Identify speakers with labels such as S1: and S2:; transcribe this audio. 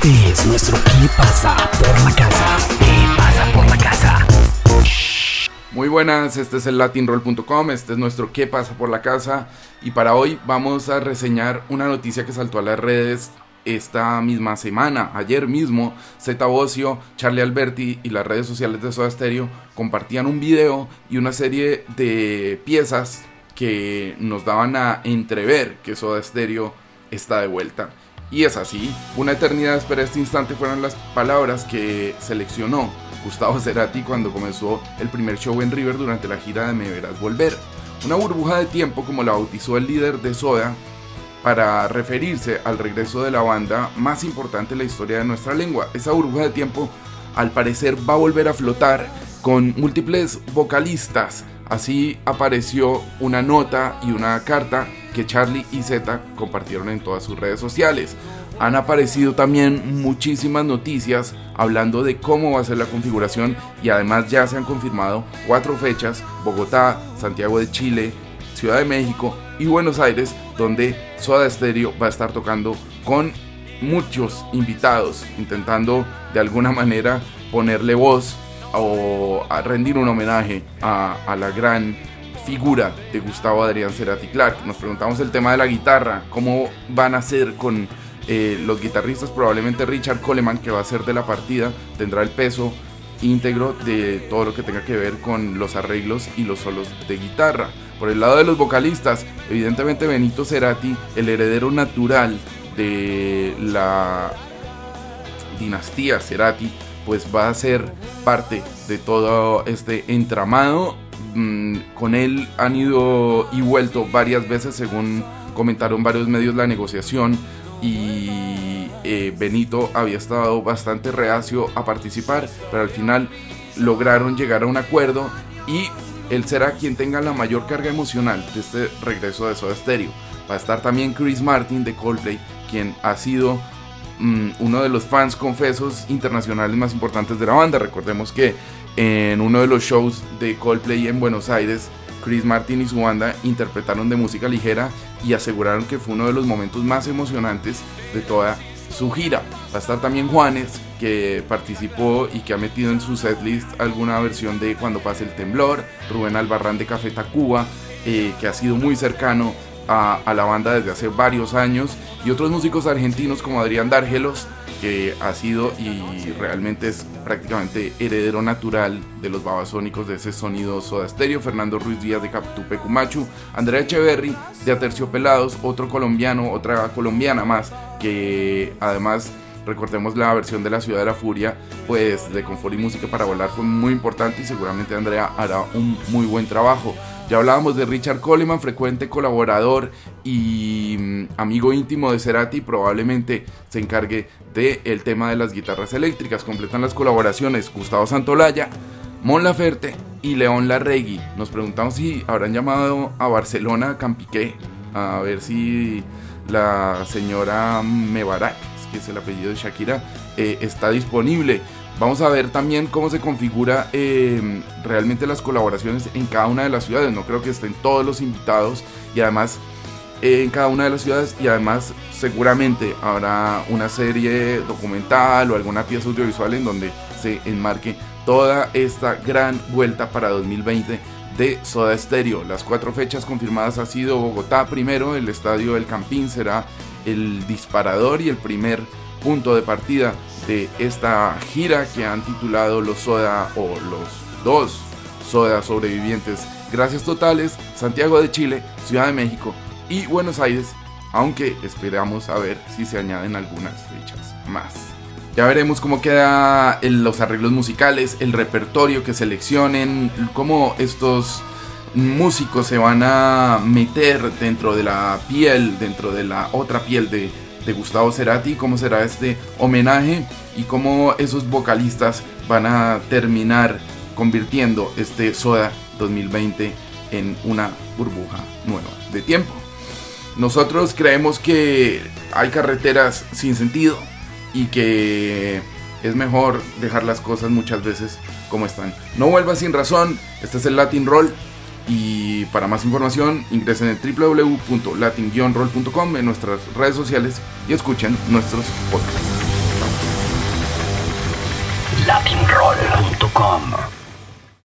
S1: Este es nuestro ¿Qué pasa por la casa? ¿Qué pasa por la casa?
S2: Muy buenas, este es el latinroll.com, este es nuestro ¿Qué pasa por la casa? Y para hoy vamos a reseñar una noticia que saltó a las redes esta misma semana, ayer mismo, Zeta Bocio, Charlie Alberti y las redes sociales de Soda Stereo compartían un video y una serie de piezas que nos daban a entrever que Soda Stereo está de vuelta. Y es así, una eternidad espera este instante fueron las palabras que seleccionó Gustavo Cerati cuando comenzó el primer show en River durante la gira de Me Verás Volver. Una burbuja de tiempo como la bautizó el líder de Soda para referirse al regreso de la banda más importante en la historia de nuestra lengua. Esa burbuja de tiempo al parecer va a volver a flotar con múltiples vocalistas. Así apareció una nota y una carta que Charlie y Z compartieron en todas sus redes sociales. Han aparecido también muchísimas noticias hablando de cómo va a ser la configuración y además ya se han confirmado cuatro fechas, Bogotá, Santiago de Chile, Ciudad de México y Buenos Aires, donde Soda Stereo va a estar tocando con muchos invitados, intentando de alguna manera ponerle voz o a rendir un homenaje a, a la gran figura de Gustavo Adrián Cerati Clark. Nos preguntamos el tema de la guitarra, cómo van a ser con eh, los guitarristas, probablemente Richard Coleman, que va a ser de la partida, tendrá el peso íntegro de todo lo que tenga que ver con los arreglos y los solos de guitarra. Por el lado de los vocalistas, evidentemente Benito Cerati, el heredero natural de la dinastía Cerati, pues va a ser parte de todo este entramado. Mm, con él han ido y vuelto varias veces, según comentaron varios medios, la negociación y eh, Benito había estado bastante reacio a participar, pero al final lograron llegar a un acuerdo y él será quien tenga la mayor carga emocional de este regreso de Soda Stereo. Va a estar también Chris Martin de Coldplay, quien ha sido mm, uno de los fans confesos internacionales más importantes de la banda. Recordemos que en uno de los shows de Coldplay en Buenos Aires, Chris Martin y su banda interpretaron de música ligera y aseguraron que fue uno de los momentos más emocionantes de toda su gira. Va a estar también Juanes, que participó y que ha metido en su setlist alguna versión de Cuando pase el temblor, Rubén Albarrán de Café Tacuba, eh, que ha sido muy cercano a, la banda desde hace varios años, y otros músicos argentinos como Adrián Dárgelos, que ha sido y realmente es prácticamente heredero natural de los babasónicos de ese sonido soda stereo, Fernando Ruiz Díaz de Captupe Cumachu, Andrea Echeverry de Aterciopelados, otro colombiano, otra colombiana más, que además recordemos la versión de La Ciudad de la Furia, pues de Confort y Música para Volar fue muy importante y seguramente Andrea hará un muy buen trabajo. Ya hablábamos de Richard Coleman, frecuente colaborador y mm, amigo íntimo de Cerati, probablemente se encargue del tema de las guitarras eléctricas. Completan las colaboraciones Gustavo Santolaya, Mon Laferte y León Larregui. Nos preguntamos si habrán llamado a Barcelona a Campiqué a ver si la señora Mebarak, que es el apellido de Shakira, eh, está disponible. Vamos a ver también cómo se configura eh, realmente las colaboraciones en cada una de las ciudades. No creo que estén todos los invitados y además eh, en cada una de las ciudades y además seguramente habrá una serie documental o alguna pieza audiovisual en donde se enmarque toda esta gran vuelta para 2020 de Soda Stereo. Las cuatro fechas confirmadas ha sido Bogotá primero, el estadio del Campín será el disparador y el primer punto de partida de esta gira que han titulado los Soda o los dos Soda sobrevivientes. Gracias totales, Santiago de Chile, Ciudad de México y Buenos Aires, aunque esperamos a ver si se añaden algunas fechas más. Ya veremos cómo quedan los arreglos musicales, el repertorio que seleccionen, cómo estos músicos se van a meter dentro de la piel, dentro de la otra piel de Gustavo Cerati, cómo será este homenaje y cómo esos vocalistas van a terminar convirtiendo este Soda 2020 en una burbuja nueva de tiempo. Nosotros creemos que hay carreteras sin sentido y que es mejor dejar las cosas muchas veces como están. No vuelvas sin razón, este es el Latin Roll y para más información ingresen en www.latin-roll.com en nuestras redes sociales y escuchen nuestros podcasts.
S1: latinroll.com